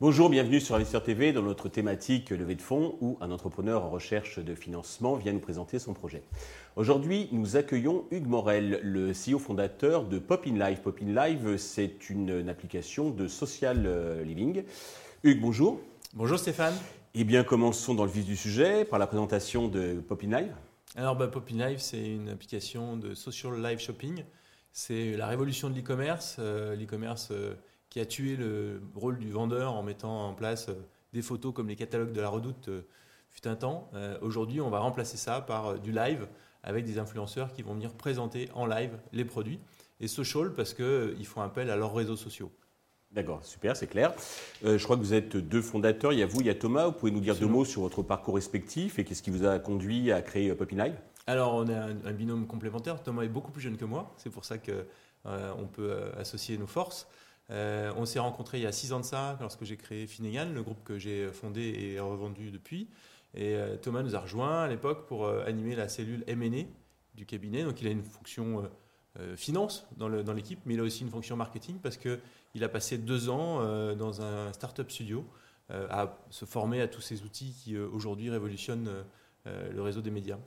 Bonjour, bienvenue sur Investisseur TV dans notre thématique levée de fonds où un entrepreneur en recherche de financement vient nous présenter son projet. Aujourd'hui, nous accueillons Hugues Morel, le CEO fondateur de Pop in Live. Pop in Live, c'est une, application de social euh, living. Hugues, bonjour. Bonjour Stéphane. Eh bien, commençons dans le vif du sujet par la présentation de Pop in Live. Alors, bah, Pop in Live, c'est une application de social live shopping. C'est la révolution de l'e-commerce. Euh, l'e-commerce. Euh, qui a tué le rôle du vendeur en mettant en place euh, des photos comme les catalogues de la redoute fut un temps. Aujourd'hui, on va remplacer ça par du live avec des influenceurs qui vont venir présenter en live les produits. Et social parce qu'ils font appel à leurs réseaux sociaux. D'accord, super, c'est clair. je crois que vous êtes deux fondateurs. Il y a vous, il y a Thomas. Vous pouvez nous dire deux mots sur votre parcours respectif et qu'est-ce qui vous a conduit à créer Popin Live? Alors, on est un, binôme complémentaire. Thomas est beaucoup plus jeune que moi. C'est pour ça qu'on peut associer nos forces. Euh, on s'est rencontrés il y a six ans de ça, lorsque j'ai créé Finnegan, le groupe que j'ai fondé et revendu depuis. Et euh, Thomas nous a rejoint à l'époque pour euh, animer la cellule M&A du cabinet. Donc il a une fonction finance dans l'équipe, mais il a aussi une fonction marketing parce qu'il a passé deux ans dans un startup studio à se former à tous ces outils qui aujourd'hui révolutionnent le réseau des médias.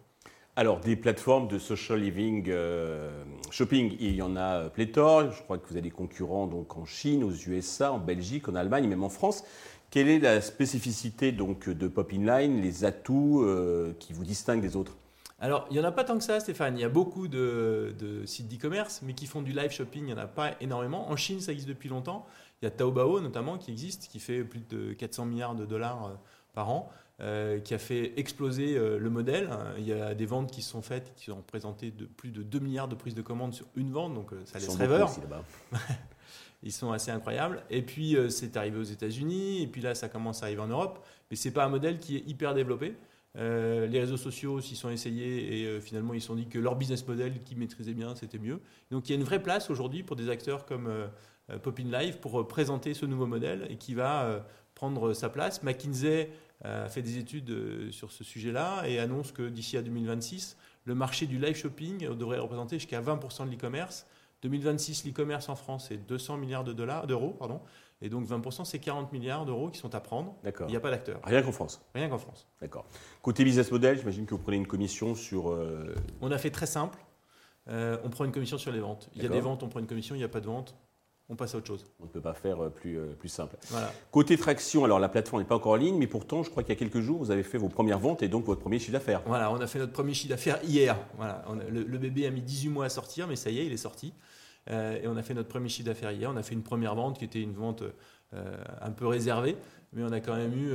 Alors, des plateformes de social living euh, shopping, il y en a pléthore. Je crois que vous avez des concurrents donc en Chine, aux USA, en Belgique, en Allemagne, même en France. Quelle est la spécificité donc de Pop Line, les atouts euh, qui vous distinguent des autres? Alors, il n'y en a pas tant que ça, Stéphane. Il y a beaucoup de, sites d'e-commerce, mais qui font du live shopping, il n'y en a pas énormément. En Chine, ça existe depuis longtemps. Il y a Taobao, notamment, qui existe, qui fait plus de 400 milliards de dollars euh, par an. Euh, qui a fait exploser euh, le modèle. Il y a des ventes qui se sont faites, qui ont représenté de plus de 2 milliards de prises de commandes sur une vente, donc euh, ça laisse rêveur. Ils sont assez incroyables. Et puis c'est arrivé aux États-Unis, et puis là ça commence à arriver en Europe, mais c'est pas un modèle qui est hyper développé. Les réseaux sociaux s'y sont essayés et finalement ils se sont dit que leur business model qu'ils maîtrisaient bien c'était mieux. Donc il y a une vraie place aujourd'hui pour des acteurs comme Popin Live pour présenter ce nouveau modèle et qui va prendre sa place. McKinsey a fait des études euh, sur ce sujet-là et annonce que d'ici à 2026, le marché du live shopping devrait représenter jusqu'à 20% de l'e-commerce. 2026, l'e-commerce en France, c'est 200 milliards de dollars, d'euros, pardon. Et donc 20%, c'est 40 milliards d'euros qui sont à prendre. D'accord. Il n'y a pas d'acteur. Rien qu'en France. Rien qu'en France. D'accord. Côté business model, j'imagine que vous prenez une commission sur. Euh, on a fait très simple. Euh, on prend une commission sur les ventes. Il y a des ventes, on prend une commission. Il n'y a pas de vente, on passe à autre chose. On ne peut pas faire euh, plus, euh, plus simple. Côté traction, alors la plateforme n'est pas encore en ligne, mais pourtant, je crois qu'il y a quelques jours, vous avez fait vos premières ventes et donc votre premier chiffre d'affaires. Voilà, on a fait notre premier chiffre d'affaires hier. Voilà, le, bébé a mis 18 mois à sortir, mais ça y est, il est sorti. Euh, et on a fait notre premier chiffre d'affaires hier. On a fait une première vente qui était une vente un peu réservée, mais on a quand même eu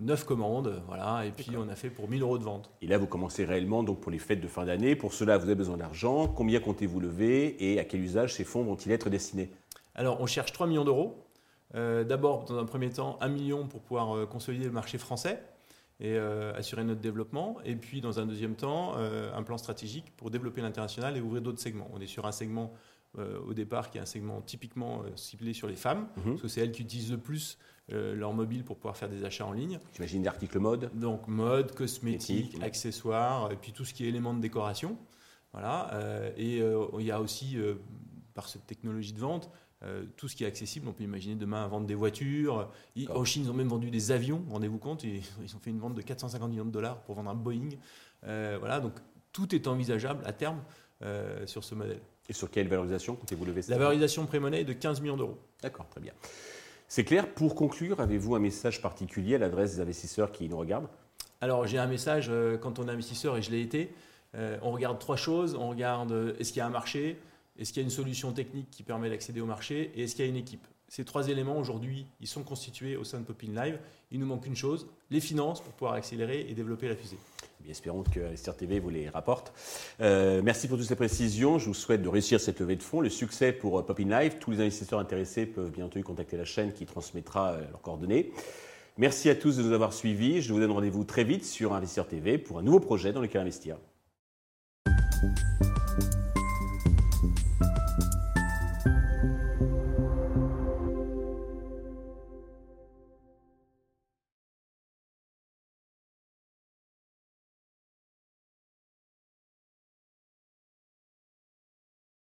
9 commandes. Voilà, et puis on a fait pour 1000 euros de vente. Et là, vous commencez réellement donc pour les fêtes de fin d'année. Pour cela, vous avez besoin d'argent. Combien comptez-vous lever et à quel usage ces fonds vont-ils être destinés? Alors, on cherche 3 millions d'euros. Euh, d'abord, dans un premier temps, 1 million pour pouvoir euh, consolider le marché français et euh, assurer notre développement. Et puis, dans un deuxième temps, un plan stratégique pour développer l'international et ouvrir d'autres segments. On est sur un segment au départ qui est un segment typiquement ciblé sur les femmes, mhm. parce que c'est elles qui utilisent le plus leur mobile pour pouvoir faire des achats en ligne. J'imagine d'articles mode Donc mode, cosmétiques, accessoires, et puis tout ce qui est éléments de décoration. Voilà. et il y a aussi, par cette technologie de vente, euh, tout ce qui est accessible. On peut imaginer demain vendre des voitures. en Chine, ils ont même vendu des avions, rendez-vous compte. Ils, ont fait une vente de 450 millions de dollars pour vendre un Boeing. Euh, voilà, donc tout est envisageable à terme euh, sur ce modèle. Et sur quelle valorisation comptez-vous lever La valorisation pré-monnaie est de 15 millions d'euros. D'accord, très bien. C'est clair. Pour conclure, avez-vous un message particulier à l'adresse des investisseurs qui nous regardent? Alors, j'ai un message quand on est investisseur et je l'ai été. on regarde trois choses. On regarde est-ce qu'il y a un marché? Est-ce qu'il y a une solution technique qui permet d'accéder au marché? Et est-ce qu'il y a une équipe? Ces trois éléments, aujourd'hui, ils sont constitués au sein de Popin Live. Il nous manque une chose, les finances pour pouvoir accélérer et développer la fusée. Espérons que Investir TV vous les rapporte. Euh, merci pour toutes ces précisions. Je vous souhaite de réussir cette levée de fonds. Le succès pour euh, Popin Live. Tous les investisseurs intéressés peuvent bien entendu contacter la chaîne qui transmettra euh, leurs coordonnées. Merci à tous de nous avoir suivis. Je vous donne rendez-vous très vite sur Investir TV pour un nouveau projet dans lequel investir.